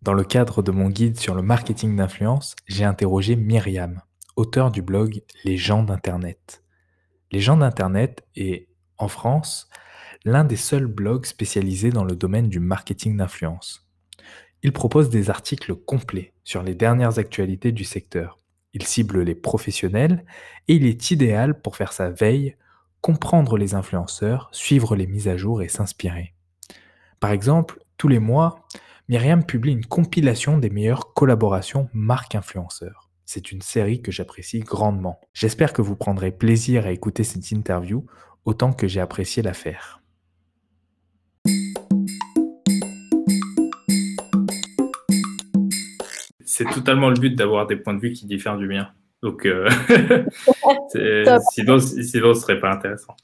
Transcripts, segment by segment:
Dans le cadre de mon guide sur le marketing d'influence, j'ai interrogé Myriam, auteur du blog Les gens d'Internet. Les gens d'Internet est, en France, l'un des seuls blogs spécialisés dans le domaine du marketing d'influence. Il propose des articles complets sur les dernières actualités du secteur. Il cible les professionnels et il est idéal pour faire sa veille, comprendre les influenceurs, suivre les mises à jour et s'inspirer. Par exemple, tous les mois, Myriam publie une compilation des meilleures collaborations marque influenceurs. C'est une série que j'apprécie grandement. J'espère que vous prendrez plaisir à écouter cette interview autant que j'ai apprécié la faire. C'est totalement le but d'avoir des points de vue qui diffèrent du mien. Donc, euh, sinon, sinon, ce serait pas intéressant.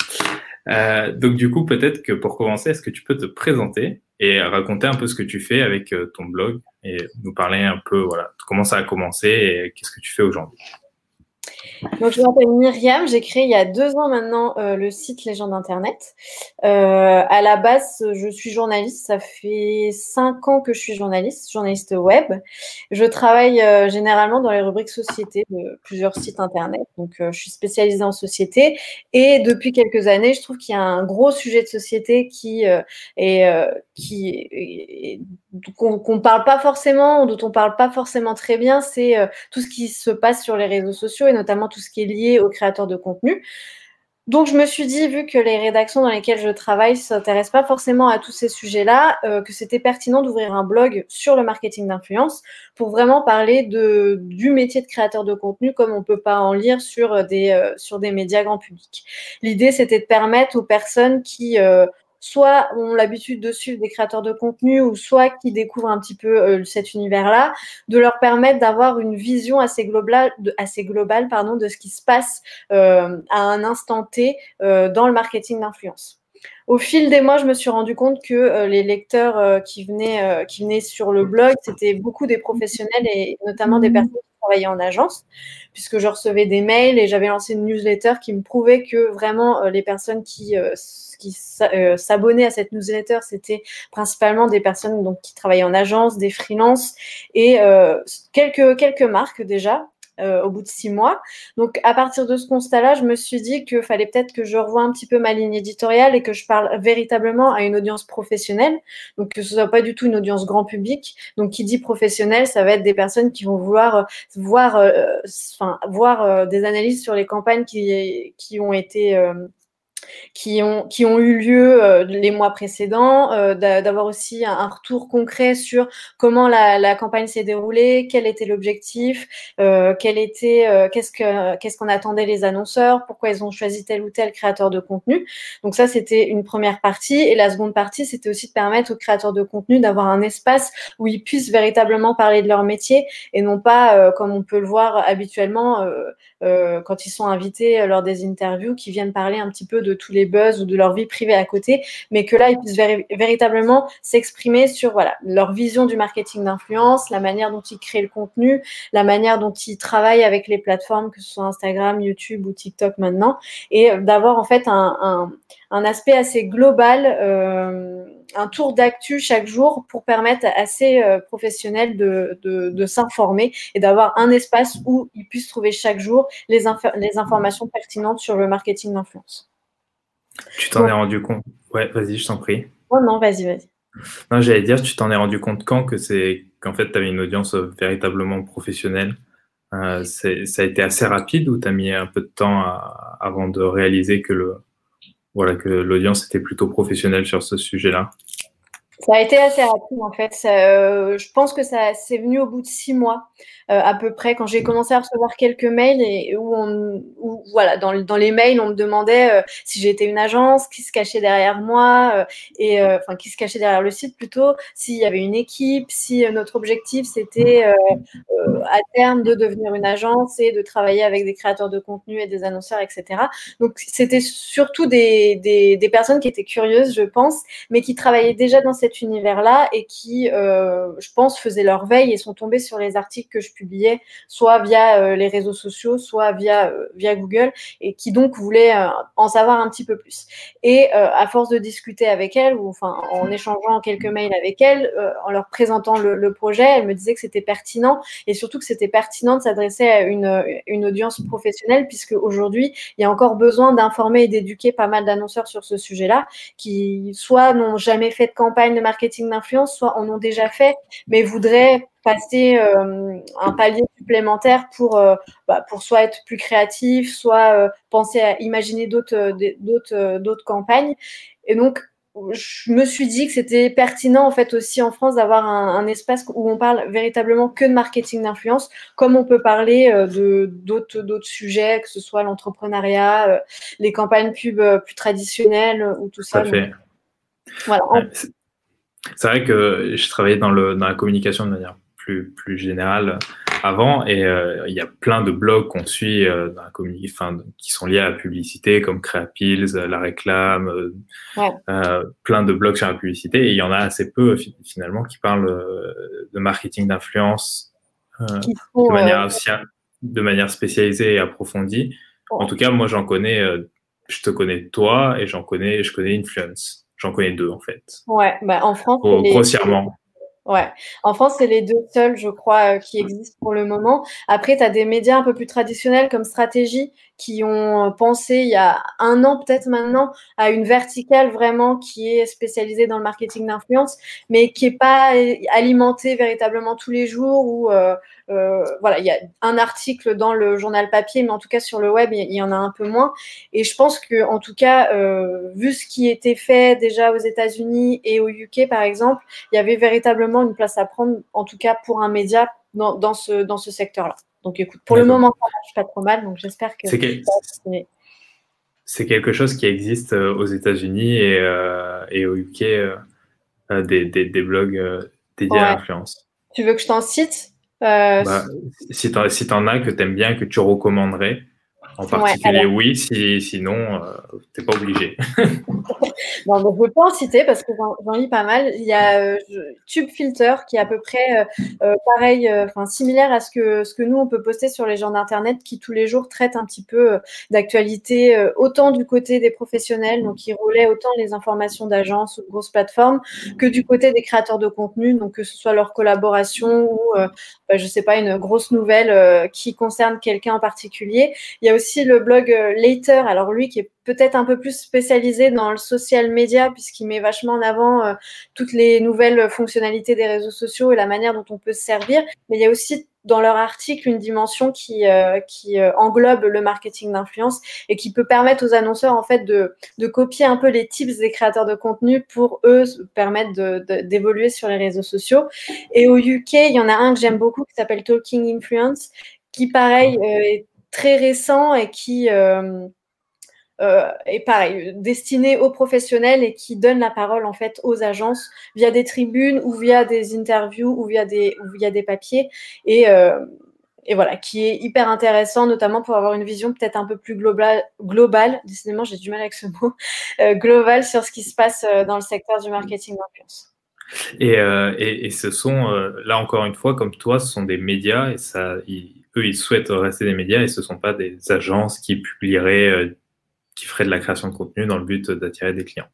Euh, donc du coup, peut-être que pour commencer, est-ce que tu peux te présenter et raconter un peu ce que tu fais avec euh, ton blog et nous parler un peu, voilà, comment ça a commencé et qu'est-ce que tu fais aujourd'hui? Donc, je m'appelle Myriam, j'ai créé il y a deux ans maintenant euh, le site Légende Internet. Euh, à la base, je suis journaliste, ça fait cinq ans que je suis journaliste, journaliste web. Je travaille euh, généralement dans les rubriques société de plusieurs sites Internet, donc je suis spécialisée en société. Et depuis quelques années, je trouve qu'il y a un gros sujet de société qui est, qui qu'on ne parle pas forcément, dont on parle pas forcément très bien, c'est tout ce qui se passe sur les réseaux sociaux et notamment tout ce qui est lié aux créateurs de contenu. Donc, je me suis dit, vu que les rédactions dans lesquelles je travaille s'intéressent pas forcément à tous ces sujets-là, euh, que c'était pertinent d'ouvrir un blog sur le marketing d'influence pour vraiment parler de, du métier de créateur de contenu comme on ne peut pas en lire sur des, euh, sur des médias grand public. L'idée, c'était de permettre aux personnes qui euh, soit ont l'habitude de suivre des créateurs de contenu ou soit qui découvrent un petit peu euh, cet univers-là, de leur permettre d'avoir une vision assez globale, de, assez globale pardon, de ce qui se passe euh, à un instant T euh, dans le marketing d'influence. Au fil des mois, je me suis rendu compte que les lecteurs qui, venaient, qui venaient sur le blog, c'était beaucoup des professionnels et notamment des personnes qui travaillaient en agence, puisque je recevais des mails et j'avais lancé une newsletter qui me prouvait que vraiment les personnes qui qui euh, s'abonnaient à cette newsletter, c'était principalement des personnes donc, qui travaillaient en agence, des freelances et euh, quelques, quelques marques déjà. Euh, au bout de six mois. Donc, à partir de ce constat-là, je me suis dit qu'il fallait peut-être que je revoie un petit peu ma ligne éditoriale et que je parle véritablement à une audience professionnelle. Donc, que ce soit pas du tout une audience grand public. Donc, qui dit professionnel, ça va être des personnes qui vont vouloir voir, enfin, voir des analyses sur les campagnes qui, qui ont été qui ont, qui ont eu lieu euh, les mois précédents, euh, d'avoir aussi un, retour concret sur comment la, la campagne s'est déroulée, quel était l'objectif, euh, quel était, euh, qu'est-ce que, qu'est-ce qu'on attendait les annonceurs, pourquoi ils ont choisi tel ou tel créateur de contenu. Donc ça, c'était une première partie. Et la seconde partie, c'était aussi de permettre aux créateurs de contenu d'avoir un espace où ils puissent véritablement parler de leur métier et non pas, comme on peut le voir habituellement, quand ils sont invités lors des interviews, qui viennent parler un petit peu de tous les buzz ou de leur vie privée à côté, mais que là, ils puissent véritablement s'exprimer sur voilà, leur vision du marketing d'influence, la manière dont ils créent le contenu, la manière dont ils travaillent avec les plateformes, que ce soit Instagram, YouTube ou TikTok maintenant, et d'avoir en fait un, aspect assez global. Euh, un tour d'actu chaque jour pour permettre à ces euh, professionnels de, s'informer et d'avoir un espace où ils puissent trouver chaque jour les informations pertinentes sur le marketing d'influence. Tu t'en es rendu compte? Ouais, vas-y, je t'en prie. Oh non, vas-y, vas-y. Non, j'allais dire, tu t'en es rendu compte quand que c'est qu'en fait, tu avais une audience véritablement professionnelle? Euh, Ça a été assez rapide ou tu as mis un peu de temps avant de réaliser que le voilà que l'audience était plutôt professionnelle sur ce sujet-là? Ça a été assez rapide en fait. Euh, je pense que ça c'est venu au bout de six mois euh, à peu près quand j'ai commencé à recevoir quelques mails et où on voilà dans, dans, les mails on me demandait euh, si j'étais une agence, qui se cachait derrière moi et enfin qui se cachait derrière le site plutôt, s'il y avait une équipe, si notre objectif c'était à terme de devenir une agence et de travailler avec des créateurs de contenu et des annonceurs etc. Donc c'était surtout des, des, des personnes qui étaient curieuses je pense mais qui travaillaient déjà dans ces cet univers-là et qui, euh, je pense, faisaient leur veille et sont tombés sur les articles que je publiais, soit via euh, les réseaux sociaux, soit via, euh, via Google, et qui donc voulaient en savoir un petit peu plus. Et à force de discuter avec elles, ou enfin en échangeant quelques mails avec elles, en leur présentant le, projet, elles me disaient que c'était pertinent et surtout que c'était pertinent de s'adresser à une, une audience professionnelle, puisque aujourd'hui, il y a encore besoin d'informer et d'éduquer pas mal d'annonceurs sur ce sujet-là, qui soit n'ont jamais fait de campagne de marketing d'influence, soit en ont déjà fait, mais voudraient passer euh, un palier supplémentaire pour, euh, bah, pour soit être plus créatif, soit euh, penser à imaginer d'autres d'autres d'autres campagnes. Et donc, je me suis dit que c'était pertinent en fait aussi en France d'avoir un, un, espace où on parle véritablement que de marketing d'influence, comme on peut parler de d'autres d'autres sujets, que ce soit l'entrepreneuriat, les campagnes pub plus traditionnelles ou tout ça. Tout fait. voilà. Ouais, c'est vrai que je travaillais dans le dans la communication de manière plus plus générale avant et euh, il y a plein de blogs qu'on suit euh, dans la enfin, qui sont liés à la publicité comme Créapills, la réclame, euh, ouais. Euh, plein de blogs sur la publicité et il y en a assez peu finalement qui parlent euh, de marketing d'influence de manière de manière spécialisée et approfondie. En tout cas, moi j'en connais, je te connais toi et j'en connais, je connais Influence. J'en connais deux en fait. Ouais, bah en France. grossièrement. Ouais. En France, c'est les deux seuls, je crois, euh, qui existent pour le moment. Après, tu as des médias un peu plus traditionnels comme Stratégie qui ont pensé il y a un an peut-être maintenant à une verticale vraiment qui est spécialisée dans le marketing d'influence, mais qui est pas alimentée véritablement tous les jours ou euh, euh, voilà, il y a un article dans le journal papier, mais en tout cas sur le web, il y en a un peu moins. Et je pense que, en tout cas, euh, vu ce qui était fait déjà aux États-Unis et au UK, par exemple, il y avait véritablement une place à prendre, en tout cas pour un média dans ce, dans ce secteur-là. Donc, écoute, pour le moment, ça marche pas trop mal. Donc, j'espère que. C'est quel... C'est quelque chose qui existe euh, aux États-Unis et, euh, et, au UK, euh, des, des, des, blogs dédiés ouais. à l'influence. Tu veux que je t'en cite bah, si tu si en as que tu aimes bien, que tu recommanderais, en particulier, ouais, oui, si, sinon, euh, tu n'es pas obligé. non, donc, je peux en citer parce que j'en lis pas mal. Il y a euh, Tube Filter qui est à peu près euh, euh pareil, enfin similaire à ce que, ce que nous, on peut poster sur les gens d'Internet qui tous les jours traitent un petit peu d'actualité, autant du côté des professionnels, donc qui relaient autant les informations d'agences ou de grosses plateformes, que du côté des créateurs de contenu, donc que ce soit leur collaboration ou, bah, je sais pas, une grosse nouvelle qui concerne quelqu'un en particulier. Il y a aussi aussi le blog Later, alors lui qui est peut-être un peu plus spécialisé dans le social media puisqu'il met vachement en avant euh, toutes les nouvelles fonctionnalités des réseaux sociaux et la manière dont on peut se servir. Mais il y a aussi dans leur article une dimension qui, euh, qui euh, englobe le marketing d'influence et qui peut permettre aux annonceurs en fait de, de copier un peu les tips des créateurs de contenu pour eux permettre d'évoluer sur les réseaux sociaux. Et au UK, il y en a un que j'aime beaucoup qui s'appelle Talking Influence qui pareil est très récent et qui euh, euh, est pareil, destiné aux professionnels et qui donne la parole en fait aux agences via des tribunes ou via des interviews ou via des, via des papiers et, euh, et voilà, qui est hyper intéressant, notamment pour avoir une vision peut-être un peu plus globale, globale décidément j'ai du mal avec ce mot, globale sur ce qui se passe dans le secteur du marketing d'influence. Et, et, ce sont, là encore une fois, comme toi, ce sont des médias et ça, eux, ils souhaitent rester des médias et ce ne sont pas des agences qui publieraient, euh, qui feraient de la création de contenu dans le but d'attirer des clients.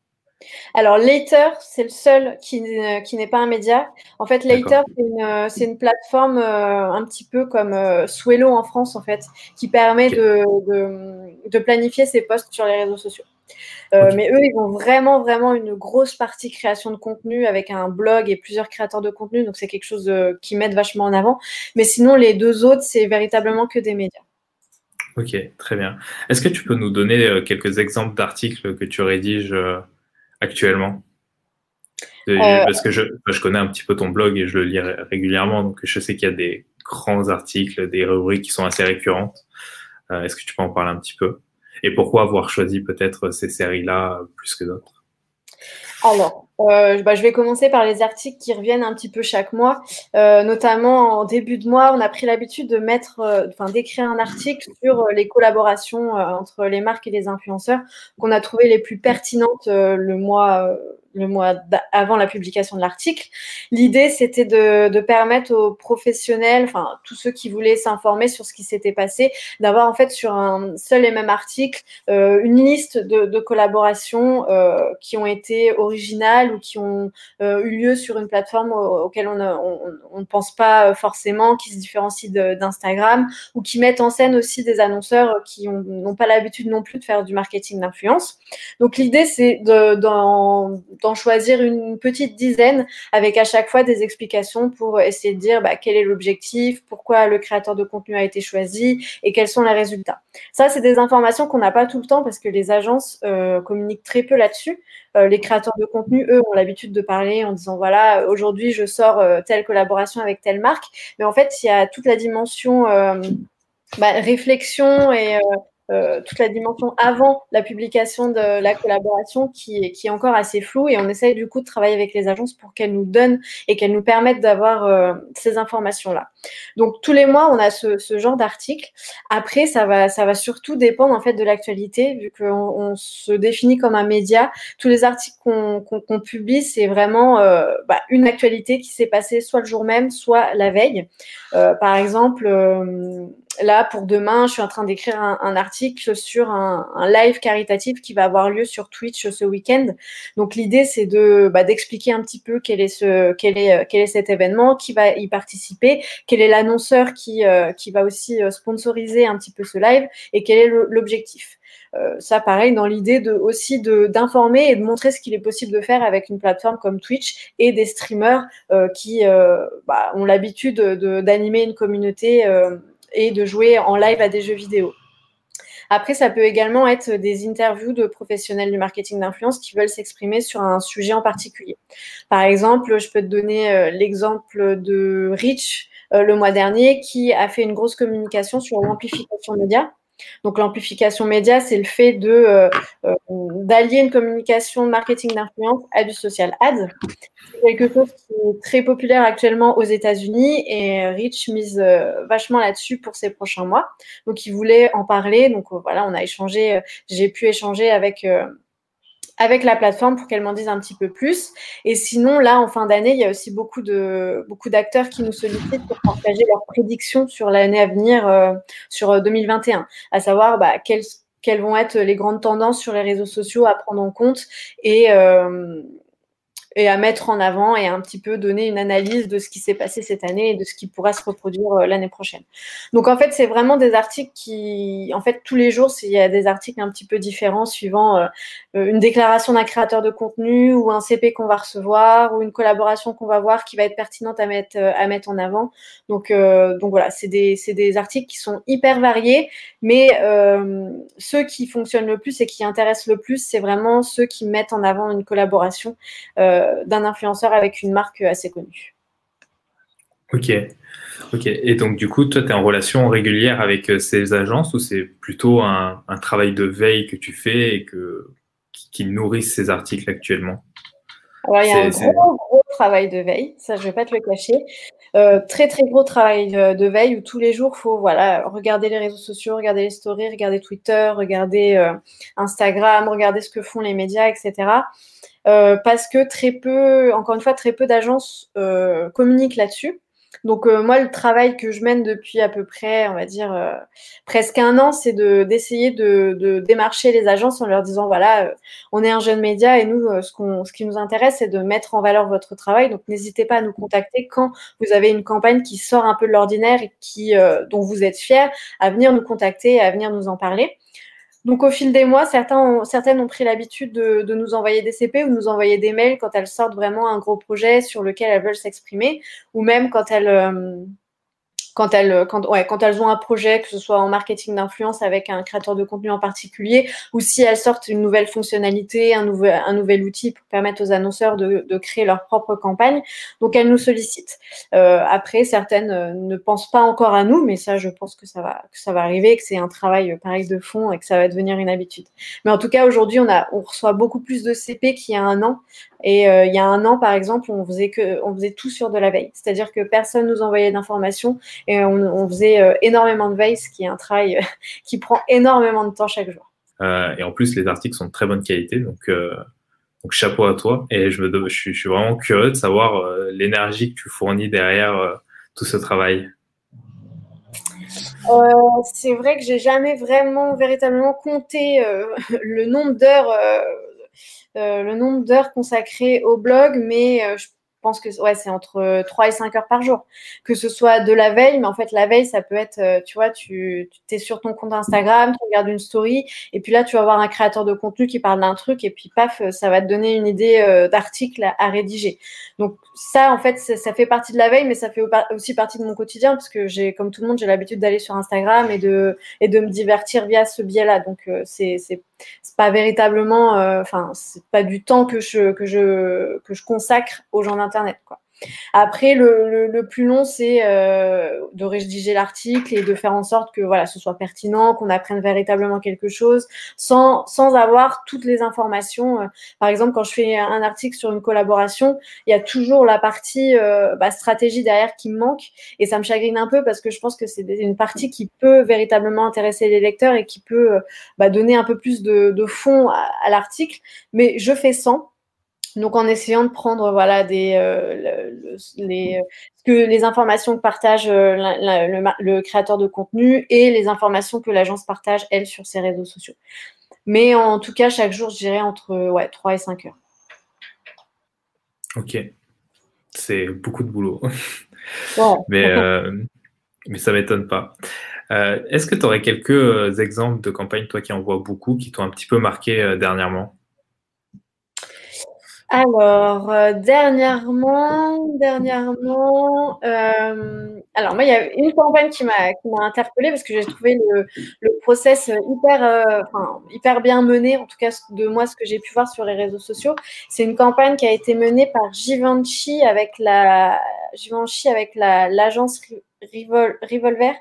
Alors, Later, c'est le seul qui, qui n'est pas un média. En fait, Later, c'est une, une, plateforme euh, un petit peu comme euh, Swello en France, en fait, qui permet okay. de, de, de, planifier ses posts sur les réseaux sociaux. Euh, okay. Mais eux, ils ont vraiment, vraiment une grosse partie création de contenu avec un blog et plusieurs créateurs de contenu. Donc, c'est quelque chose de, qui mettent vachement en avant. Mais sinon, les deux autres, c'est véritablement que des médias. Ok, très bien. Est-ce que tu peux nous donner euh, quelques exemples d'articles que tu rédiges euh, actuellement? Euh, Parce que je, je, connais un petit peu ton blog et je le lis régulièrement, donc je sais qu'il y a des grands articles, des rubriques qui sont assez récurrentes. Est-ce que tu peux en parler un petit peu? Et pourquoi avoir choisi peut-être ces séries-là plus que d'autres? Alors, euh, bah, je vais commencer par les articles qui reviennent un petit peu chaque mois. Euh, notamment en début de mois, on a pris l'habitude de mettre, euh, enfin d'écrire un article sur les collaborations entre les marques et les influenceurs qu'on a trouvé les plus pertinentes le mois le mois avant la publication de l'article. L'idée, c'était de, de, permettre aux professionnels, enfin tous ceux qui voulaient s'informer sur ce qui s'était passé, d'avoir en fait sur un seul et même article euh, une liste de, de collaborations euh, qui ont été originales ou qui ont euh, eu lieu sur une plateforme auquel on ne pense pas forcément, qui se différencient d'Instagram ou qui mettent en scène aussi des annonceurs qui n'ont pas l'habitude non plus de faire du marketing d'influence. Donc l'idée, c'est de, dans d'en choisir une petite dizaine avec à chaque fois des explications pour essayer de dire bah, quel est l'objectif, pourquoi le créateur de contenu a été choisi et quels sont les résultats. Ça, c'est des informations qu'on n'a pas tout le temps parce que les agences euh, communiquent très peu là-dessus. Euh, les créateurs de contenu, eux, ont l'habitude de parler en disant voilà, aujourd'hui, je sors euh, telle collaboration avec telle marque. Mais en fait, il y a toute la dimension bah, réflexion et euh, toute la dimension avant la publication de la collaboration qui est, qui est encore assez floue et on essaye du coup de travailler avec les agences pour qu'elles nous donnent et qu'elles nous permettent d'avoir euh, ces informations-là. Donc tous les mois, on a ce, ce genre d'article. Après, ça va, ça va surtout dépendre en fait de l'actualité vu qu'on on se définit comme un média. Tous les articles qu'on publie, c'est vraiment euh, bah, une actualité qui s'est passée soit le jour même, soit la veille. par exemple, là, pour demain, je suis en train d'écrire un, article sur un, live caritatif qui va avoir lieu sur Twitch ce week-end. Donc, l'idée, c'est de bah, d'expliquer un petit peu quel est ce quel est quel est cet événement, qui va y participer, quel est l'annonceur qui euh, qui va aussi euh, sponsoriser un petit peu ce live et quel est l'objectif. Euh, ça, pareil, dans l'idée de aussi de d'informer et de montrer ce qu'il est possible de faire avec une plateforme comme Twitch et des streamers qui bah, ont l'habitude d'animer une communauté et de jouer en live à des jeux vidéo. Après, ça peut également être des interviews de professionnels du marketing d'influence qui veulent s'exprimer sur un sujet en particulier. Par exemple, je peux te donner euh, l'exemple de Rich euh, le mois dernier qui a fait une grosse communication sur l'amplification média donc l'amplification média, c'est le fait de euh, euh, d'allier une communication marketing d'influence à du social ads. C'est quelque chose qui est très populaire actuellement aux États-Unis et Rich mise euh, vachement là-dessus pour ces prochains mois. Donc il voulait en parler. Donc voilà, on a échangé. J'ai pu échanger avec avec la plateforme pour qu'elle m'en dise un petit peu plus. Et sinon, là, en fin d'année, il y a aussi beaucoup de beaucoup d'acteurs qui nous sollicitent pour partager leurs prédictions sur l'année à venir, euh, sur 2021, euh, à savoir bah, quelles, quelles vont être les grandes tendances sur les réseaux sociaux à prendre en compte et euh, et à mettre en avant et un petit peu donner une analyse de ce qui s'est passé cette année et de ce qui pourra se reproduire euh, l'année prochaine. Donc en fait, c'est vraiment des articles qui, en fait, tous les jours, il y a des articles un petit peu différents suivant euh, euh, une déclaration d'un créateur de contenu ou un CP qu'on va recevoir ou une collaboration qu'on va voir qui va être pertinente à mettre à mettre en avant. Donc donc voilà, c'est des des articles qui sont hyper variés, mais ceux qui fonctionnent le plus et qui intéressent le plus, c'est vraiment ceux qui mettent en avant une collaboration. D'un influenceur avec une marque assez connue. Ok. Ok. Et donc, du coup, toi, tu es en relation régulière avec euh, ces agences ou c'est plutôt un, travail de veille que tu fais et que, qui, nourrissent ces articles actuellement? Alors, il y a un gros, gros travail de veille, ça, je ne vais pas te le cacher. Euh, très, très gros travail de veille où tous les jours, il faut voilà, regarder les réseaux sociaux, regarder les stories, regarder Twitter, regarder Instagram, regarder ce que font les médias, etc. Euh, parce que très peu, encore une fois, très peu d'agences euh, communiquent là-dessus. Donc euh, moi, le travail que je mène depuis à peu près, on va dire presque un an, c'est de d'essayer de, de, démarcher les agences en leur disant voilà, on est un jeune média et nous, ce, qu'on, ce qui nous intéresse, c'est de mettre en valeur votre travail. Donc n'hésitez pas à nous contacter quand vous avez une campagne qui sort un peu de l'ordinaire et qui dont vous êtes fiers, à venir nous contacter, à venir nous en parler. Donc au fil des mois, certains certaines ont pris l'habitude de, nous envoyer des CP ou nous envoyer des mails quand elles sortent vraiment un gros projet sur lequel elles veulent s'exprimer, ou même quand elles, euh, quand elles, quand, ouais, quand elles ont un projet, que ce soit en marketing d'influence avec un créateur de contenu en particulier, ou si elles sortent une nouvelle fonctionnalité, un nouvel, un nouvel outil pour permettre aux annonceurs de, de créer leur propre campagne. Donc, elles nous sollicitent. Euh, après, certaines euh, ne pensent pas encore à nous, mais ça, je pense que ça va, que ça va arriver, que c'est un travail euh, pareil de fond et que ça va devenir une habitude. Mais en tout cas, aujourd'hui, on, a, on reçoit beaucoup plus de CP qu'il y a un an. Et euh, il y a un an, par exemple, on faisait, que, on faisait tout sur de la veille. C'est-à-dire que personne nous envoyait d'informations et on, on faisait euh, énormément de veille, ce qui est un travail euh, qui prend énormément de temps chaque jour. Euh, et en plus, les articles sont de très bonne qualité, donc, euh, donc chapeau à toi. Et je, me, je, suis, je suis vraiment curieux de savoir euh, l'énergie que tu fournis derrière tout ce travail. c'est vrai que j'ai jamais vraiment véritablement compté le nombre d'heures le nombre d'heures consacrées au blog, mais je pense que ouais, c'est entre 3 et 5 heures par jour. Que ce soit de la veille, mais en fait, la veille, ça peut être, euh, tu vois, tu, es sur ton compte Instagram, tu regardes une story, et puis là, tu vas voir un créateur de contenu qui parle d'un truc, et puis paf, ça va te donner une idée euh, d'article à, rédiger. Donc, ça, en fait, ça fait partie de la veille, mais ça fait aussi partie de mon quotidien, parce que j'ai, comme tout le monde, j'ai l'habitude d'aller sur Instagram et de, et de me divertir via ce biais-là. Donc, euh, c'est c'est pas véritablement, euh, enfin, c'est pas du temps que je, que je, que je consacre aux gens d'Internet, quoi. Après, le, le, le plus long, c'est euh, de rédiger l'article et de faire en sorte que voilà, ce soit pertinent, qu'on apprenne véritablement quelque chose, sans, sans avoir toutes les informations. Par exemple, quand je fais un article sur une collaboration, il y a toujours la partie euh, bah, stratégie derrière qui me manque, et ça me chagrine un peu parce que je pense que c'est une partie qui peut véritablement intéresser les lecteurs et qui peut bah, donner un peu plus de, de fond à, à l'article. Mais je fais sans donc en essayant de prendre voilà des euh, le, les que les informations que partage euh, la, le, le, créateur de contenu et les informations que l'agence partage elle sur ses réseaux sociaux. Mais en tout cas chaque jour je dirais entre ouais 3 et 5 heures. Ok, c'est beaucoup de boulot. Mais euh, mais ça m'étonne pas. Euh, Est-ce que tu aurais quelques euh, exemples de campagnes toi qui en vois beaucoup qui t'ont un petit peu marqué euh, dernièrement? Alors, euh, dernièrement, dernièrement, euh, alors moi, il y a une campagne qui m'a interpellée parce que j'ai trouvé le, le process hyper, euh, enfin, hyper bien mené, en tout cas de moi ce que j'ai pu voir sur les réseaux sociaux. C'est une campagne qui a été menée par Givenchy avec la Givenchy avec la l'agence Revol, Revolver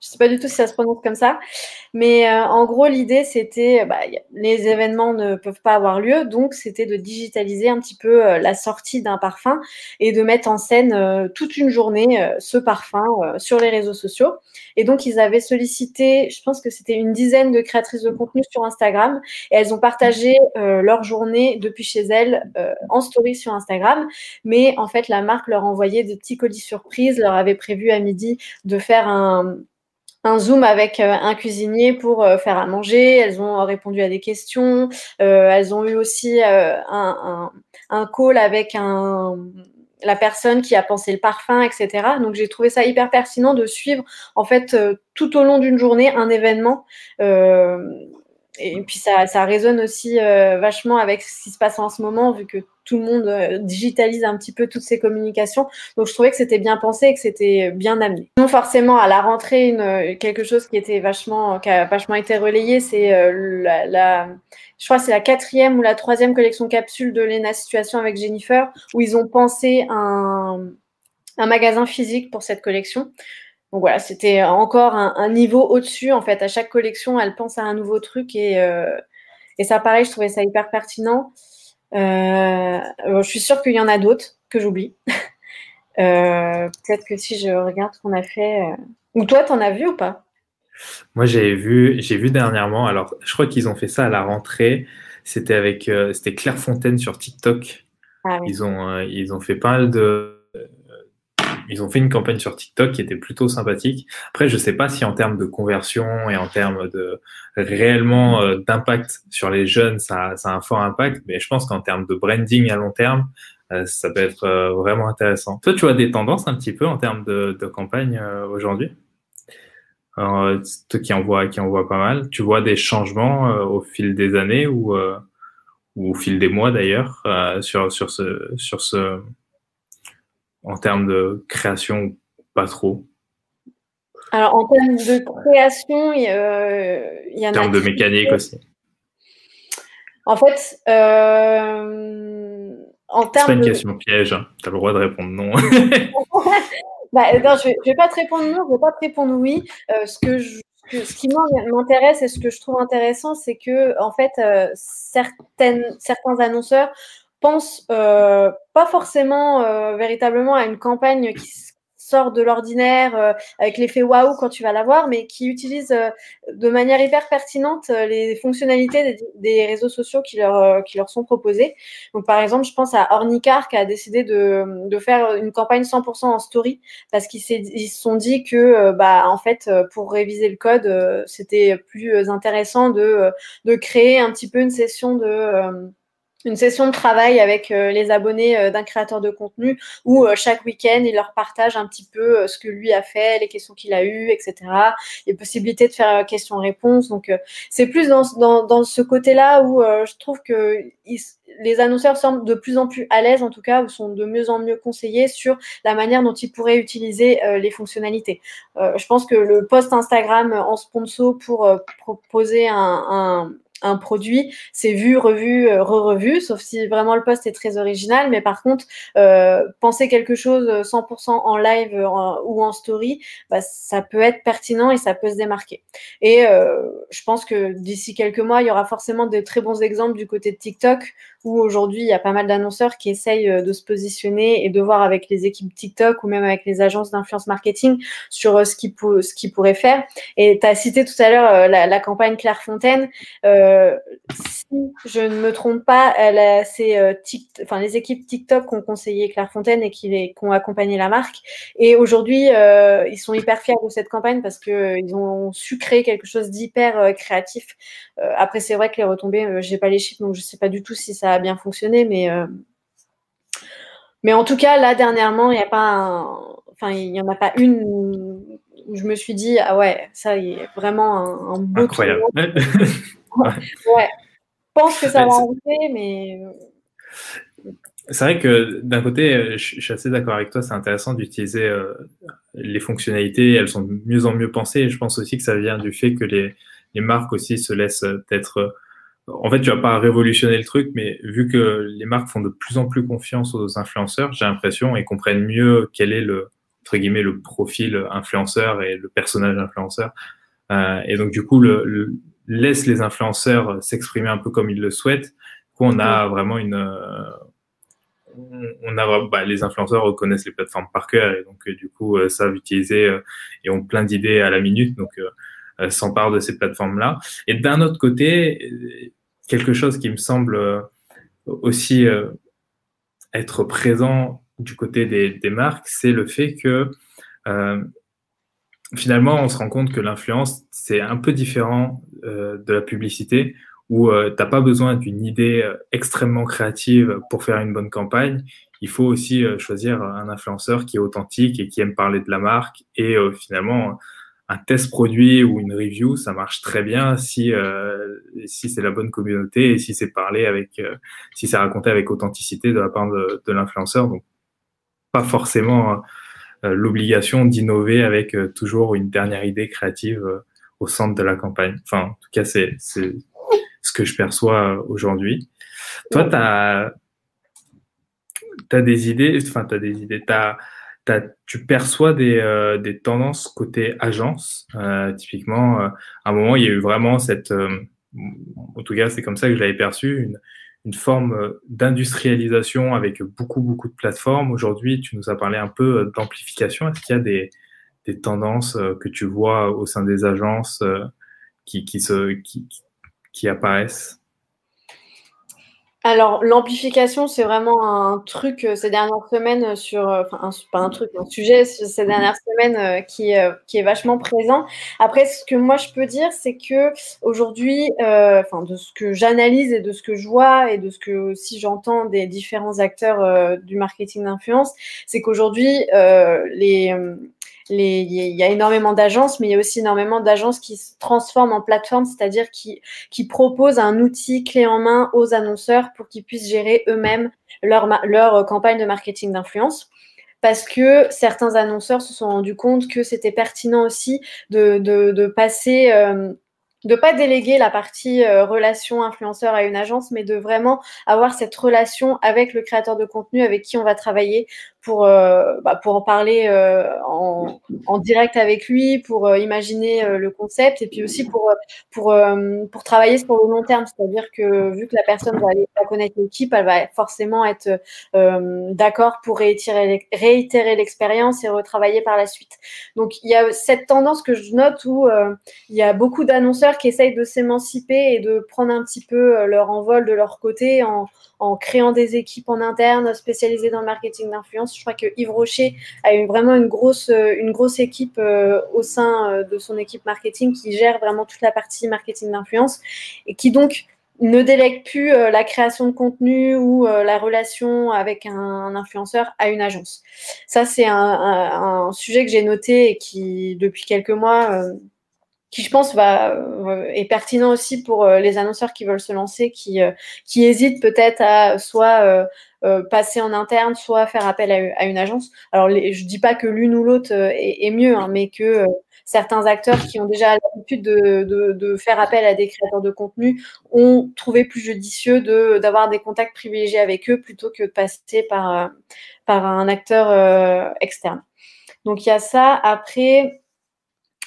je sais pas du tout si ça se prononce comme ça. Mais euh, en gros, l'idée, c'était, bah, les événements ne peuvent pas avoir lieu, donc c'était de digitaliser un petit peu euh, la sortie d'un parfum et de mettre en scène euh, toute une journée euh, ce parfum sur les réseaux sociaux. Et donc, ils avaient sollicité, je pense que c'était une dizaine de créatrices de contenu sur Instagram, et elles ont partagé leur journée depuis chez elles en story sur Instagram. Mais en fait, la marque leur envoyait des petits colis surprises, leur avait prévu à midi de faire un un Zoom avec euh, un cuisinier pour euh, faire à manger. Elles ont répondu à des questions. Euh, elles ont eu aussi un, call avec la personne qui a pensé le parfum, etc. Donc j'ai trouvé ça hyper pertinent de suivre en fait tout au long d'une journée un événement. Et puis ça, résonne aussi euh, vachement avec ce qui se passe en ce moment, vu que tout le monde euh, digitalise un petit peu toutes ces communications. Donc je trouvais que c'était bien pensé et que c'était bien amené. Non forcément à la rentrée, quelque chose qui était vachement, qui a vachement été relayé, c'est euh, la, je crois c'est la quatrième ou la troisième collection capsule de Lena Situation avec Jennifer, où ils ont pensé un magasin physique pour cette collection. Donc voilà, c'était encore un, un niveau au-dessus. En fait, à chaque collection, elle pense à un nouveau truc et, euh, et ça, pareil, je trouvais ça hyper pertinent. Euh, je suis sûre qu'il y en a d'autres que j'oublie. euh, Peut-être que si je regarde ce qu'on a fait. Ou toi, t'en as vu ou pas? Moi, j'ai vu, j'ai vu dernièrement. Alors, je crois qu'ils ont fait ça à la rentrée. C'était avec, c'était Claire Fontaine sur TikTok. Ah, oui. Ils ont, ils ont fait pas mal de ils ont fait une campagne sur TikTok qui était plutôt sympathique. Après, je sais pas si en termes de conversion et en termes de réellement euh, d'impact sur les jeunes, ça, ça, a un fort impact, mais je pense qu'en termes de branding à long terme, euh, ça peut être euh, vraiment intéressant. Toi, tu as des tendances un petit peu en termes de, campagne aujourd'hui? Toi qui en vois, qui en vois pas mal, tu vois des changements au fil des années ou, ou au fil des mois d'ailleurs sur, sur ce, sur ce, en termes de création, pas trop? Alors, en termes de création, il, y en a. En termes de mécanique aussi. En fait, euh, en termes. C'est pas une question piège, hein. tu as le droit de répondre non. bah, non, je ne vais, pas te répondre non, je ne vais pas te répondre oui. Euh, ce, que ce qui m'intéresse et ce que je trouve intéressant, c'est que, en fait, euh, certaines, certains annonceurs pensent pas forcément véritablement à une campagne qui sort de l'ordinaire euh, avec l'effet waouh quand tu vas la voir, mais qui utilise euh, de manière hyper pertinente euh, les fonctionnalités des, réseaux sociaux qui leur, qui leur sont proposés. Donc, par exemple, je pense à Ornicar qui a décidé de, de faire une campagne 100% en story parce qu'ils se sont dit que, bah, en fait, pour réviser le code, c'était plus intéressant de, de créer un petit peu une session de une session de travail avec euh, les abonnés euh, d'un créateur de contenu où euh, chaque week-end, il leur partage un petit peu ce que lui a fait, les questions qu'il a eues, etc. Il y a possibilité de faire questions-réponses. Donc, c'est plus dans, dans, dans ce côté-là où je trouve que les annonceurs semblent de plus en plus à l'aise, en tout cas, ou sont de mieux en mieux conseillés sur la manière dont ils pourraient utiliser les fonctionnalités. je pense que le post Instagram en sponsor pour proposer un un produit, c'est vu, revu, euh, re-revu, sauf si vraiment le poste est très original. Mais par contre, euh, penser quelque chose 100% en live ou en story, bah, ça peut être pertinent et ça peut se démarquer. Et euh, je pense que d'ici quelques mois, il y aura forcément de très bons exemples du côté de TikTok où aujourd'hui il y a pas mal d'annonceurs qui essayent euh, de se positionner et de voir avec les équipes TikTok ou même avec les agences d'influence marketing sur euh, ce qu'ils pourraient faire. Et tu as cité tout à l'heure euh, la, campagne Clairefontaine. Euh, si je ne me trompe pas, c'est enfin, les équipes TikTok qui ont conseillé Clairefontaine et qui ont accompagné la marque. Et aujourd'hui, ils sont hyper fiers de cette campagne parce qu'ils ont su créer quelque chose d'hyper créatif. après, c'est vrai que les retombées, j'ai pas les chiffres, donc je sais pas du tout si ça a bien fonctionné, mais, euh, mais en tout cas, là, dernièrement, il n'y a pas enfin, il n'y en a pas une où je me suis dit, ah ouais, ça y est vraiment un, beau Incroyable. ouais. Je pense que ça va arriver, mais. Euh, c'est vrai que d'un côté, je, suis assez d'accord avec toi, c'est intéressant d'utiliser euh, les fonctionnalités, elles sont de mieux en mieux pensées. Et je pense aussi que ça vient du fait que les, les marques aussi se laissent être en fait, tu vas pas révolutionner le truc, mais vu que les marques font de plus en plus confiance aux influenceurs, j'ai l'impression, et comprennent mieux quel est le, entre guillemets, le profil influenceur et le personnage influenceur. Euh, et donc, du coup, le, laisse les influenceurs s'exprimer un peu comme ils le souhaitent. Du coup, on a vraiment une, euh, on a, bah, les influenceurs reconnaissent les plateformes par cœur et donc, euh, du coup, savent utiliser et ont plein d'idées à la minute. Donc, s'emparent de ces plateformes-là. Et d'un autre côté, quelque chose qui me semble euh, aussi euh, être présent du côté des, marques, c'est le fait que euh, finalement, on se rend compte que l'influence, c'est un peu différent de la publicité, où tu n'as pas besoin d'une idée extrêmement créative pour faire une bonne campagne. Il faut aussi choisir un influenceur qui est authentique et qui aime parler de la marque et finalement un test produit ou une review, ça marche très bien si euh, si c'est la bonne communauté et si c'est parlé avec euh, si c'est raconté avec authenticité de la part de, de l'influenceur. Donc pas forcément euh, l'obligation d'innover avec toujours une dernière idée créative au centre de la campagne. Enfin, en tout cas, c'est c'est ce que je perçois aujourd'hui. Toi, tu as, des idées, enfin, tu as des idées, tu tu perçois des, euh, des, tendances côté agence. Euh, typiquement, euh, à un moment, il y a eu vraiment cette, en tout cas, c'est comme ça que je l'avais perçu, une, une forme d'industrialisation avec beaucoup, beaucoup de plateformes. Aujourd'hui, tu nous as parlé un peu d'amplification. Est-ce qu'il y a des, des, tendances que tu vois au sein des agences qui, qui, se, qui, qui apparaissent? Alors, l'amplification, c'est vraiment un truc euh, ces dernières semaines euh, sur, euh, enfin, pas un truc, un sujet ces dernières semaines qui, qui est vachement présent. Après, ce que moi je peux dire, c'est que aujourd'hui, enfin, de ce que j'analyse et de ce que je vois et de ce que aussi j'entends des différents acteurs du marketing d'influence, c'est qu'aujourd'hui, les il y a énormément d'agences, mais il y a aussi énormément d'agences qui se transforment en plateforme, c'est-à-dire qui, proposent un outil clé en main aux annonceurs pour qu'ils puissent gérer eux-mêmes leur, leur campagne de marketing d'influence. parce que certains annonceurs se sont rendus compte que c'était pertinent aussi de, de, de passer de pas déléguer la partie euh, relation influenceur à une agence, mais de vraiment avoir cette relation avec le créateur de contenu avec qui on va travailler pour, euh, bah, pour en parler euh, en, en, direct avec lui, pour euh, imaginer le concept et puis aussi pour, pour, pour travailler sur le long terme. C'est-à-dire que vu que la personne va aller va connaître l'équipe, elle va forcément être d'accord pour réitérer, réitérer l'expérience et retravailler par la suite. Donc il y a cette tendance que je note où il y a beaucoup d'annonceurs qui essayent de s'émanciper et de prendre un petit peu leur envol de leur côté en, en créant des équipes en interne spécialisées dans le marketing d'influence. Je crois que Yves Rocher a eu vraiment une grosse, euh, une grosse équipe euh, au sein euh, de son équipe marketing qui gère vraiment toute la partie marketing d'influence et qui donc ne délègue plus la création de contenu ou la relation avec un, influenceur à une agence. Ça, c'est un, un, sujet que j'ai noté et qui, depuis quelques mois, qui je pense va euh, est pertinent aussi pour euh, les annonceurs qui veulent se lancer, qui euh, qui hésitent peut-être à soit passer en interne, soit faire appel à, une agence. Alors les, je dis pas que l'une ou l'autre est, mieux, hein, mais que certains acteurs qui ont déjà l'habitude de, de, de, faire appel à des créateurs de contenu ont trouvé plus judicieux de d'avoir des contacts privilégiés avec eux plutôt que de passer par par un acteur externe. Donc il y a ça. Après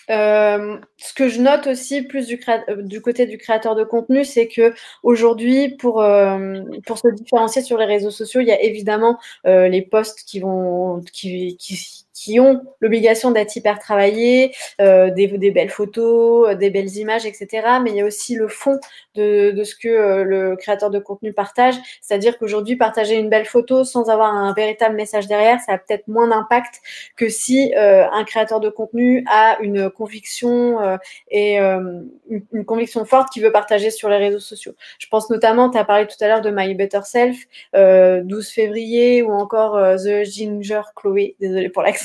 euh, ce que je note aussi plus du, euh, du côté du créateur de contenu, c'est que aujourd'hui, pour, euh, pour se différencier sur les réseaux sociaux, il y a évidemment les posts qui vont qui, qui, qui ont l'obligation d'être hyper travaillés, euh, des, des, belles photos, euh, des belles images, etc. Mais il y a aussi le fond de, de ce que euh, le créateur de contenu partage. C'est-à-dire qu'aujourd'hui, partager une belle photo sans avoir un véritable message derrière, ça a peut-être moins d'impact que si euh, un créateur de contenu a une conviction euh, et une, une, conviction forte qu'il veut partager sur les réseaux sociaux. Je pense notamment, tu as parlé tout à l'heure de My Better Self, 12 février ou encore The Ginger Chloé, désolé pour l'accent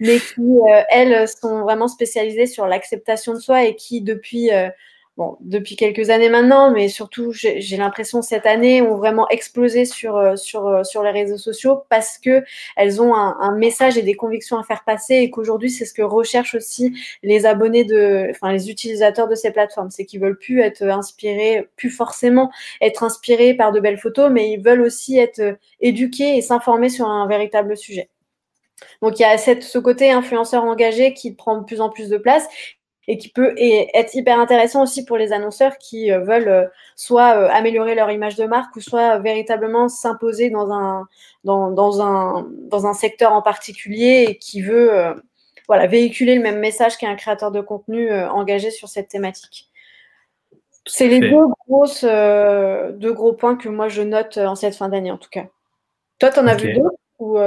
mais qui, euh, elles, sont vraiment spécialisées sur l'acceptation de soi et qui, depuis, euh, bon, depuis quelques années maintenant, mais surtout, j'ai l'impression cette année, ont vraiment explosé sur, euh, sur, sur les réseaux sociaux parce que elles ont un, un message et des convictions à faire passer et qu'aujourd'hui, c'est ce que recherchent aussi les abonnés de, enfin, les utilisateurs de ces plateformes. C'est qu'ils veulent plus être inspirés, plus forcément être inspirés par de belles photos, mais ils veulent aussi être éduqués et s'informer sur un véritable sujet. Donc il y a cette, ce côté influenceur engagé qui prend de plus en plus de place et qui peut être hyper intéressant aussi pour les annonceurs qui euh, veulent euh, soit euh, améliorer leur image de marque ou soit véritablement s'imposer dans un, dans, dans, un, dans un secteur en particulier et qui veut voilà, véhiculer le même message qu'un créateur de contenu engagé sur cette thématique. C'est les deux, grosses, deux gros points que moi je note en cette fin d'année en tout cas. Toi, tu en as vu d'autres ou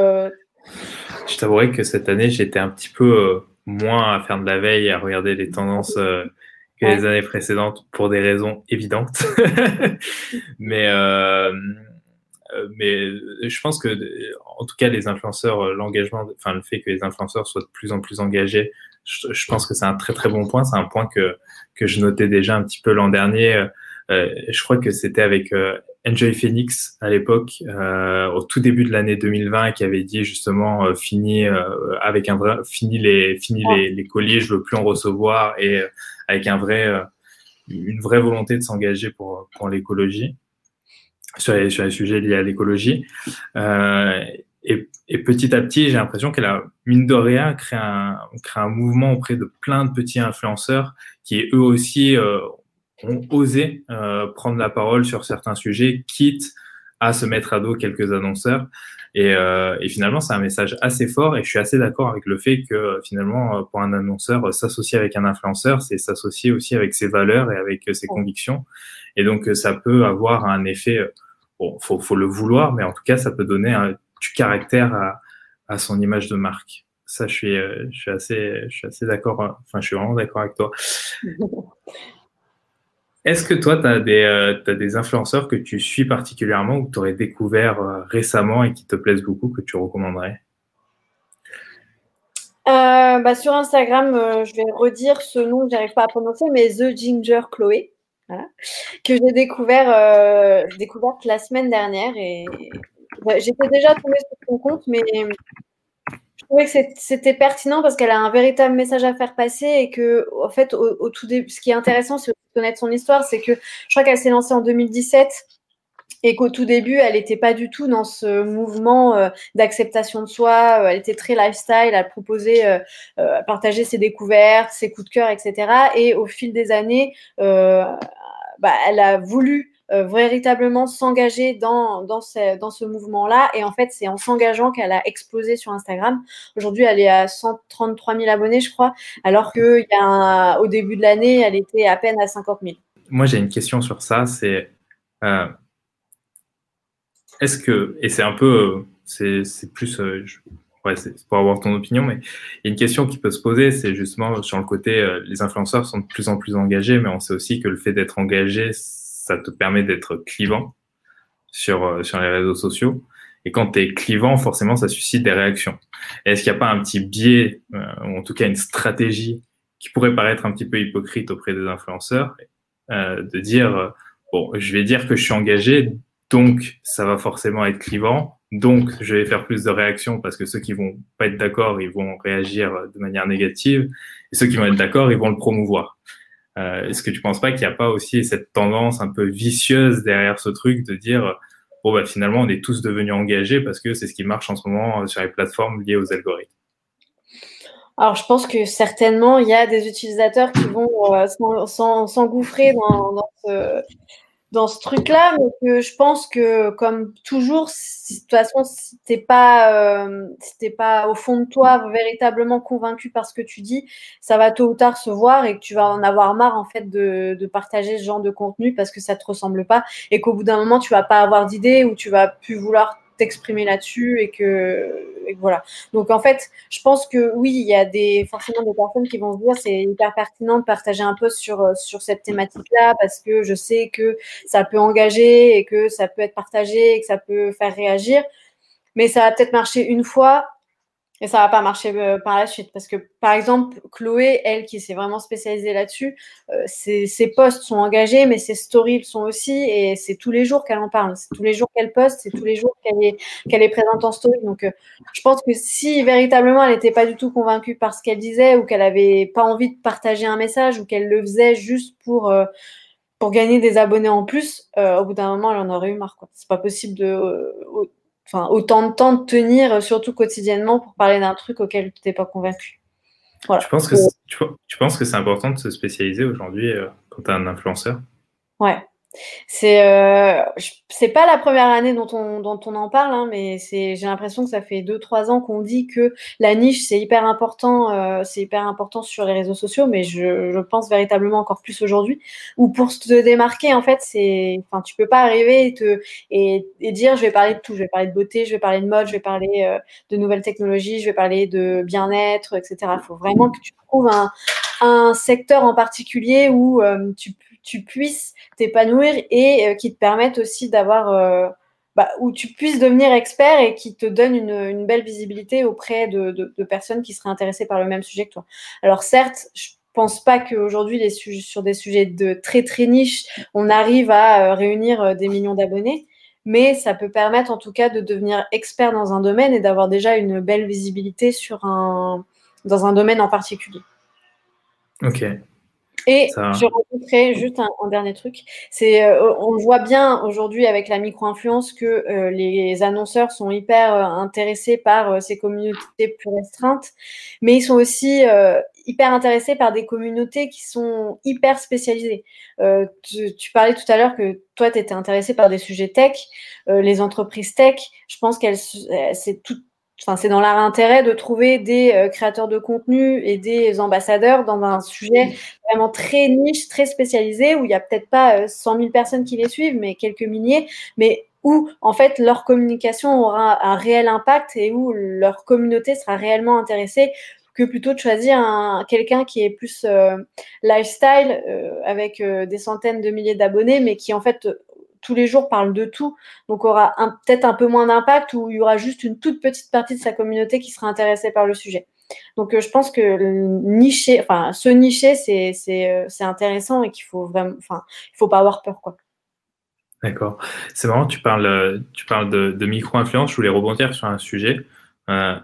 je t'avouerai que cette année, j'étais un petit peu euh, moins à faire de la veille, à regarder les tendances euh, que les années précédentes pour des raisons évidentes. mais, euh, mais je pense que, en tout cas, les influenceurs, l'engagement, enfin, le fait que les influenceurs soient de plus en plus engagés, je, pense que c'est un très très bon point. C'est un point que, que je notais déjà un petit peu l'an dernier. je crois que c'était avec Enjoy Phoenix à l'époque, euh, au tout début de l'année 2020, qui avait dit justement euh, fini euh, avec un vrai, fini les, fini les, les, colliers, je veux plus en recevoir, et euh, avec un vrai, euh, une vraie volonté de s'engager pour pour l'écologie sur les sur les sujets liés à l'écologie. Et, et, petit à petit, j'ai l'impression qu'elle a mine de rien créé un créé un mouvement auprès de plein de petits influenceurs qui eux aussi ont osé euh, prendre la parole sur certains sujets, quitte à se mettre à dos quelques annonceurs. Et, euh, et finalement, c'est un message assez fort et je suis assez d'accord avec le fait que finalement, pour un annonceur, s'associer avec un influenceur, c'est s'associer aussi avec ses valeurs et avec ses convictions. Et donc, ça peut avoir un effet, bon, faut, faut le vouloir, mais en tout cas, ça peut donner un, du caractère à, à son image de marque. Ça, je suis, je suis assez, je suis assez d'accord. Enfin, je suis vraiment d'accord avec toi. Est-ce que toi, tu as, euh, des influenceurs que tu suis particulièrement ou que tu aurais découvert euh, récemment et qui te plaisent beaucoup, que tu recommanderais? Euh, bah, Sur Instagram, je vais redire ce nom que j'arrive pas à prononcer, mais The Ginger Chloé, que j'ai découvert la semaine dernière. Et j'étais déjà tombée sur son compte, mais trouvais que c'était pertinent parce qu'elle a un véritable message à faire passer et que, en fait, au, tout début, ce qui est intéressant, c'est de connaître son histoire, c'est que je crois qu'elle s'est lancée en 2017 et qu'au tout début, elle n'était pas du tout dans ce mouvement euh, d'acceptation de soi. Euh, elle était très lifestyle, elle proposait, euh, partager ses découvertes, ses coups de cœur, etc. Et au fil des années, bah, elle a voulu véritablement s'engager dans, dans ce, dans ce mouvement-là. Et en fait, c'est en s'engageant qu'elle a explosé sur Instagram. Aujourd'hui, elle est à 133 000 abonnés, je crois, alors qu'au début de l'année, elle était à peine à 50 000. Moi, j'ai une question sur ça. C'est est-ce que, et c'est un peu, euh, c'est plus, euh, ouais, c'est pour avoir ton opinion, mais il y a une question qui peut se poser, c'est justement sur le côté, euh, les influenceurs sont de plus en plus engagés, mais on sait aussi que le fait d'être engagé, ça te permet d'être clivant sur, sur les réseaux sociaux. Et quand tu es clivant, forcément, ça suscite des réactions. Est-ce qu'il n'y a pas un petit biais, ou en tout cas une stratégie qui pourrait paraître un petit peu hypocrite auprès des influenceurs, de dire, bon, je vais dire que je suis engagé, donc, ça va forcément être clivant. Donc, je vais faire plus de réactions parce que ceux qui vont pas être d'accord, ils vont réagir de manière négative. Et ceux qui vont être d'accord, ils vont le promouvoir. Euh, Est-ce que tu penses pas qu'il n'y a pas aussi cette tendance un peu vicieuse derrière ce truc de dire, bon, bah, finalement, on est tous devenus engagés parce que c'est ce qui marche en ce moment sur les plateformes liées aux algorithmes? Alors, je pense que certainement, il y a des utilisateurs qui vont euh, s'engouffrer dans, dans ce, dans ce truc-là, mais que je pense que, comme toujours, de toute façon, si pas, euh, si pas au fond de toi véritablement convaincu par ce que tu dis, ça va tôt ou tard se voir et que tu vas en avoir marre en fait de, de partager ce genre de contenu parce que ça te ressemble pas et qu'au bout d'un moment, tu vas pas avoir d'idée ou tu vas plus vouloir t'exprimer là-dessus et que, voilà. Donc en fait, je pense que oui, il y a des forcément des personnes qui vont se dire c'est hyper pertinent de partager un post sur sur cette thématique-là parce que je sais que ça peut engager et que ça peut être partagé et que ça peut faire réagir. Mais ça va peut-être marcher une fois et ça va pas marcher euh, par la suite. Parce que, par exemple, Chloé, elle qui s'est vraiment spécialisée là-dessus, euh, ses, posts sont engagés, mais ses stories sont aussi. Et c'est tous les jours qu'elle en parle. C'est tous les jours qu'elle poste, c'est tous les jours qu'elle est, présente en story. Donc, euh, je pense que si véritablement elle n'était pas du tout convaincue par ce qu'elle disait, ou qu'elle avait pas envie de partager un message, ou qu'elle le faisait juste pour. pour gagner des abonnés en plus, au bout d'un moment, elle en aurait eu marre. C'est pas possible de, enfin, autant de temps de tenir, euh, surtout quotidiennement, pour parler d'un truc auquel tu n'es pas convaincu. Voilà. Tu, penses que tu, tu penses que c'est important de se spécialiser aujourd'hui euh, quand tu es un influenceur Ouais. C'est euh, c'est pas la première année dont on, dont on en parle, hein, mais j'ai l'impression que ça fait 2-3 ans qu'on dit que la niche c'est hyper important, euh, c'est hyper important sur les réseaux sociaux, mais je, pense véritablement encore plus aujourd'hui. Ou pour te démarquer, en fait, c'est, tu peux pas arriver et te et, dire je vais parler de tout, je vais parler de beauté, je vais parler de mode, je vais parler euh, de nouvelles technologies, je vais parler de bien-être, etc. Il faut vraiment que tu trouves un, un secteur en particulier où tu, tu puisses t'épanouir et euh, qui te permettent aussi d'avoir, euh, bah, où tu puisses devenir expert et qui te donne une, belle visibilité auprès de, personnes qui seraient intéressées par le même sujet que toi. Alors certes, je pense pas qu'aujourd'hui, sur des sujets de très très niche, on arrive à euh, réunir des millions d'abonnés, mais ça peut permettre en tout cas de devenir expert dans un domaine et d'avoir déjà une belle visibilité sur un, dans un domaine en particulier. Ok, et je rajouterais juste un, dernier truc. C'est, euh, on voit bien aujourd'hui avec la micro-influence que euh, les annonceurs sont hyper euh, intéressés par ces communautés plus restreintes, mais ils sont aussi hyper intéressés par des communautés qui sont hyper spécialisées. Tu, tu, parlais tout à l'heure que toi, tu étais intéressé par des sujets tech. les entreprises tech, je pense qu'elles, c'est tout Enfin, c'est dans leur intérêt de trouver des euh, créateurs de contenu et des ambassadeurs dans un sujet vraiment très niche, très spécialisé, où il n'y a peut-être pas 100 euh, 000 personnes qui les suivent, mais quelques milliers, mais où en fait leur communication aura un réel impact et où leur communauté sera réellement intéressée que plutôt de choisir quelqu'un qui est plus euh, lifestyle avec des centaines de milliers d'abonnés, mais qui en fait tous les jours parle de tout, donc aura peut-être un peu moins d'impact ou il y aura juste une toute petite partie de sa communauté qui sera intéressée par le sujet. Donc euh, je pense que nicher, enfin se nicher, c'est euh, intéressant et qu'il faut vraiment, enfin il faut pas avoir peur. D'accord. C'est marrant, tu parles, tu parles de, micro-influence. Je voulais rebondir sur un sujet. Euh,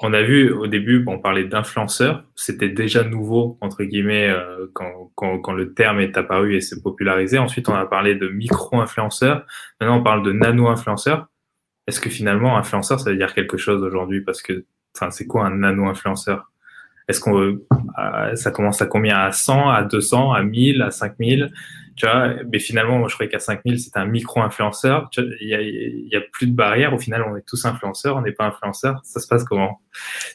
on a vu au début, on parlait d'influenceurs, c'était déjà nouveau, entre guillemets, euh, quand, quand, quand, le terme est apparu et s'est popularisé. Ensuite, on a parlé de micro-influenceurs. Maintenant, on parle de nano-influenceurs. Est-ce que finalement, influenceur, ça veut dire quelque chose aujourd'hui? Parce que, enfin, c'est quoi un nano-influenceur? Est-ce qu'on euh, ça commence à combien? À 100, à 200, à 1000, à 5000 tu vois, mais finalement, moi, je croyais qu'à 5000, c'était un micro-influenceur. Il y a, a, plus de barrières. Au final, on est tous influenceurs, on n'est pas influenceurs. Ça se passe comment?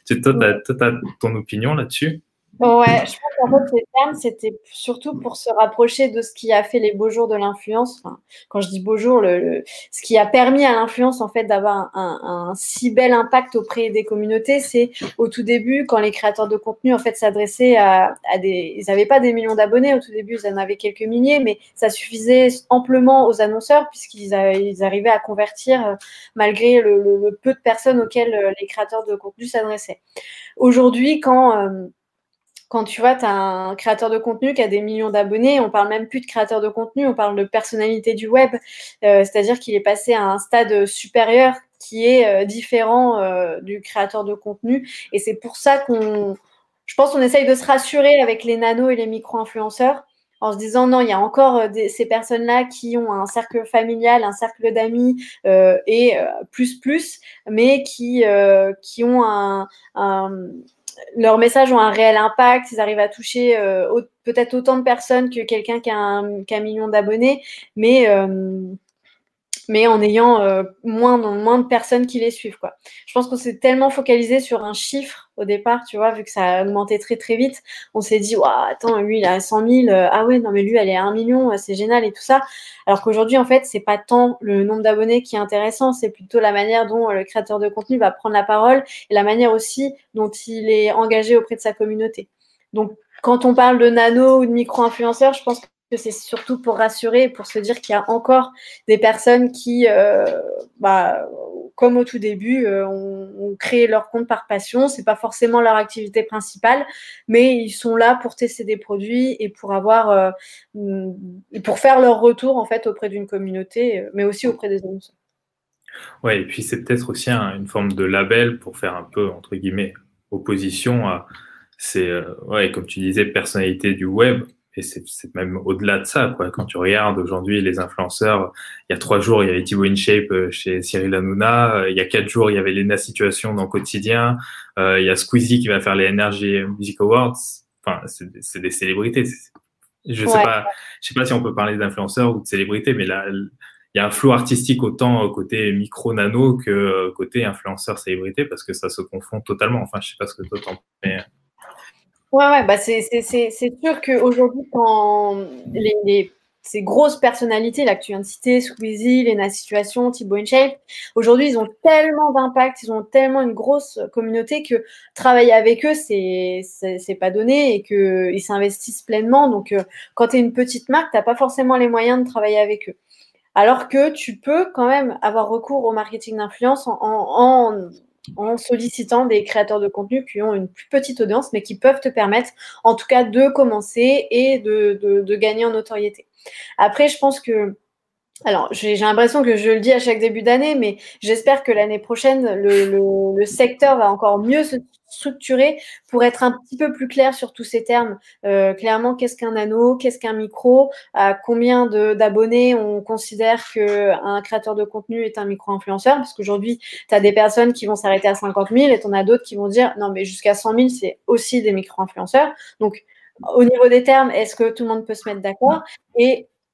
Tu, tu as, ton opinion là-dessus? Ouais, je pense qu'en fait, ces termes, c'était surtout pour se rapprocher de ce qui a fait les beaux jours de l'influence. Enfin, quand je dis beaux jours, le, ce qui a permis à l'influence, en fait, d'avoir un, un, si bel impact auprès des communautés, c'est au tout début, quand les créateurs de contenu, en fait, s'adressaient à, à, des... Ils n'avaient pas des millions d'abonnés au tout début, ils en avaient quelques milliers, mais ça suffisait amplement aux annonceurs puisqu'ils ils arrivaient à convertir euh, malgré le, le, peu de personnes auxquelles euh, les créateurs de contenu s'adressaient. Aujourd'hui, quand... Euh, quand tu vois, tu as un créateur de contenu qui a des millions d'abonnés, on parle même plus de créateur de contenu, on parle de personnalité du web, euh, c'est-à-dire qu'il est passé à un stade supérieur qui est euh, différent euh, du créateur de contenu. Et c'est pour ça qu'on, je pense qu'on essaye de se rassurer avec les nanos et les micro-influenceurs en se disant non, il y a encore ces personnes-là qui ont un cercle familial, un cercle d'amis et plus plus, mais qui, qui ont un leurs messages ont un réel impact, ils arrivent à toucher euh, peut-être autant de personnes que quelqu'un qui, a un million d'abonnés, mais euh, mais en ayant euh, moins, moins de personnes qui les suivent. Quoi. Je pense qu'on s'est tellement focalisé sur un chiffre au départ, tu vois, vu que ça a augmenté très très vite, on s'est dit, attends, lui il a 100 000, euh, ah ouais, non mais lui elle est à 1 million, euh, c'est génial et tout ça. Alors qu'aujourd'hui, en fait, c'est pas tant le nombre d'abonnés qui est intéressant, c'est plutôt la manière dont le créateur de contenu va prendre la parole et la manière aussi dont il est engagé auprès de sa communauté. Donc, quand on parle de nano ou de micro-influenceurs, je pense que c'est surtout pour rassurer, pour se dire qu'il y a encore des personnes qui, euh, bah, comme au tout début, euh, ont, créé leur compte par passion. C'est pas forcément leur activité principale, mais ils sont là pour tester des produits et pour avoir, euh, mm, pour faire leur retour en fait auprès d'une communauté, mais aussi auprès des annonceurs. Ouais, et puis c'est peut-être aussi une forme de label pour faire un peu entre guillemets opposition à ces, comme tu disais, personnalités du web et c'est même au-delà de ça, quoi. Quand tu regardes aujourd'hui les influenceurs, il y a trois jours, il y avait Thibaut InShape euh, chez Cyril Hanouna. Euh, il y a quatre jours, il y avait Lena Situation dans Quotidien. Euh, il y a Squeezie qui va faire les Energy Music Awards. Enfin, c'est des célébrités. Je sais pas, je sais pas si on peut parler d'influenceurs ou de célébrités, mais là, il y a un flou artistique autant côté micro-nano que côté influenceur-célébrité parce que ça se confond totalement. Enfin, je sais pas ce que toi t'en penses. Ouais, ouais, bah c'est sûr qu'aujourd'hui, quand les, ces grosses personnalités, là que tu viens de citer, Squeezie, Lena Situation, Thibaut InShape, aujourd'hui, ils ont tellement d'impact, ils ont tellement une grosse communauté que travailler avec eux, c'est pas donné et qu'ils s'investissent pleinement. Donc, euh, quand tu es une petite marque, tu pas forcément les moyens de travailler avec eux. Alors que tu peux quand même avoir recours au marketing d'influence en, en en sollicitant des créateurs de contenu qui ont une plus petite audience, mais qui peuvent te permettre, en tout cas, de commencer et de, gagner en notoriété. Après, je pense que alors, j'ai l'impression que je le dis à chaque début d'année, mais j'espère que l'année prochaine, le, secteur va encore mieux se structurer pour être un petit peu plus clair sur tous ces termes. Euh, clairement, qu'est-ce qu'un anneau, qu'est-ce qu'un micro, à combien d'abonnés on considère qu'un créateur de contenu est un micro-influenceur, parce qu'aujourd'hui, tu as des personnes qui vont s'arrêter à 50 000 et tu en as d'autres qui vont dire, non, mais jusqu'à 100 000, c'est aussi des micro-influenceurs. Donc, au niveau des termes, est-ce que tout le monde peut se mettre d'accord?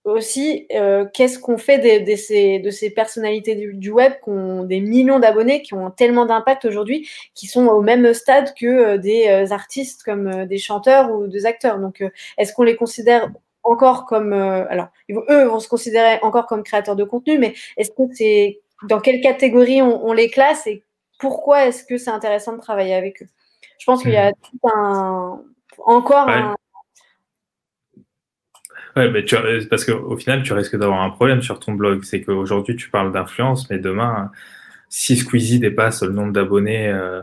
Aussi, euh, qu'est-ce qu'on fait de, ces, de ces personnalités du, web qui ont des millions d'abonnés, qui ont tellement d'impact aujourd'hui, qui sont au même stade que euh, des euh, artistes comme des chanteurs ou des acteurs. Donc, est-ce qu'on les considère encore comme... alors, eux vont se considérer encore comme créateurs de contenu, mais est-ce que c'est... Dans quelle catégorie on, les classe et pourquoi est-ce que c'est intéressant de travailler avec eux? Je pense qu'il y a hmm. tout un... Encore un Ouais, mais tu, parce qu'au final, tu risques d'avoir un problème sur ton blog. C'est qu'aujourd'hui, tu parles d'influence, mais demain, si Squeezie dépasse le nombre d'abonnés euh,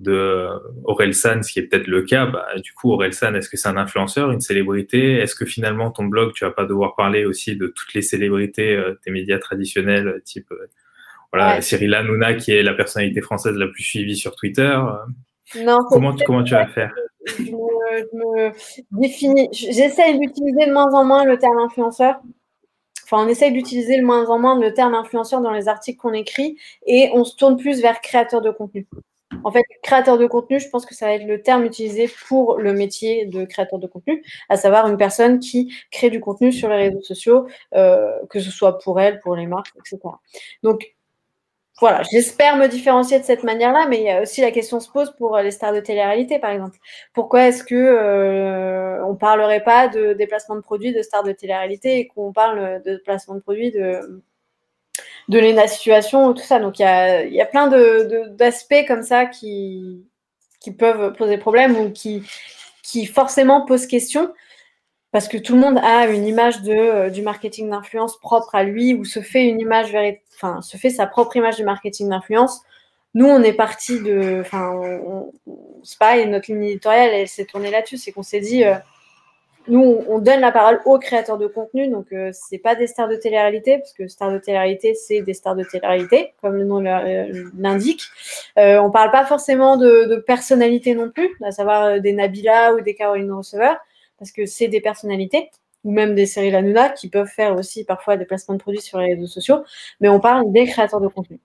de Orelsan, ce qui est peut-être le cas, bah, du coup, Orelsan, est-ce que c'est un influenceur, une célébrité? Est-ce que finalement, ton blog, tu vas pas devoir parler aussi de toutes les célébrités euh, des médias traditionnels, type, euh, voilà, Cyril Hanouna, qui est la personnalité française la plus suivie sur Twitter. Non, comment, tu, comment tu vas faire je me, définis. J'essaye d'utiliser de moins en moins le terme influenceur. Enfin, on essaye d'utiliser de moins en moins le terme influenceur dans les articles qu'on écrit et on se tourne plus vers créateur de contenu. En fait, créateur de contenu, je pense que ça va être le terme utilisé pour le métier de créateur de contenu, à savoir une personne qui crée du contenu sur les réseaux sociaux, euh, que ce soit pour elle, pour les marques, etc. Donc, voilà, j'espère me différencier de cette manière-là, mais aussi la question se pose pour les stars de télé-réalité, par exemple. Pourquoi est-ce que euh, on parlerait pas de déplacement de produits de stars de télé-réalité et qu'on parle de placement de produits de de situation, tout ça? Donc il y a, y a, plein d'aspects comme ça qui, qui peuvent poser problème ou qui, qui forcément posent question parce que tout le monde a une image de, euh, du marketing d'influence propre à lui ou se fait une image, enfin, se fait sa propre image du marketing d'influence. Nous, on est parti de, enfin, c'est pas notre ligne éditoriale, elle s'est tournée là-dessus, c'est qu'on s'est dit, euh, nous, on donne la parole aux créateurs de contenu, donc euh, c'est pas des stars de télé-réalité, parce que stars de télé-réalité, c'est des stars de télé-réalité, comme le nom l'indique. Euh, on parle pas forcément de, de personnalité non plus, à savoir des Nabila ou des Caroline Receveur parce que c'est des personnalités, ou même des séries Hanouna, qui peuvent faire aussi parfois des placements de produits sur les réseaux sociaux, mais on parle des créateurs de contenu.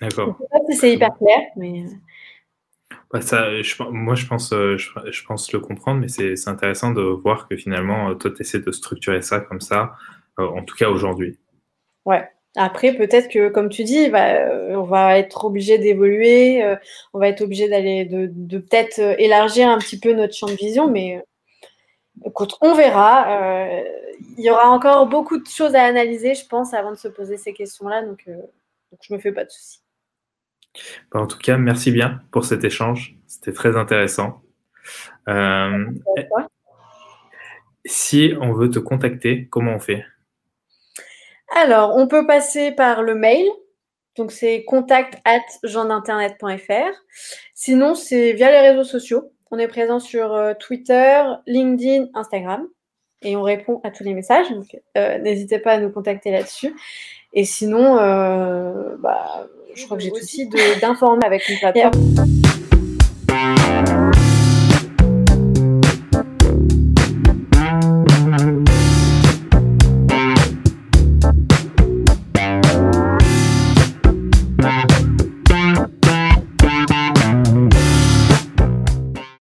D'accord. c'est hyper clair, mais. Euh. Bah, ça, moi, je pense, euh, je, pense le comprendre, mais c'est intéressant de voir que finalement, euh, toi, tu essaies de structurer ça comme ça, en tout cas aujourd'hui. Ouais. Après, peut-être que, comme tu dis, bah, on va être obligé d'évoluer, on va être obligé d'aller, de, de peut-être élargir un petit peu notre champ de vision, mais Écoute, on verra. Euh, il y aura encore beaucoup de choses à analyser, je pense, avant de se poser ces questions-là. Donc, euh, je ne me fais pas de soucis. Bah, en tout cas, merci bien pour cet échange. C'était très intéressant. Euh, si on veut te contacter, comment on fait? Alors, on peut passer par le mail. Donc, c'est contact at Sinon, c'est via les réseaux sociaux. On est présent sur euh, Twitter, LinkedIn, Instagram et on répond à tous les messages. Donc, euh, n'hésitez pas à nous contacter là-dessus. Et sinon, euh, bah, je crois que j'ai aussi d'informer avec une plateforme.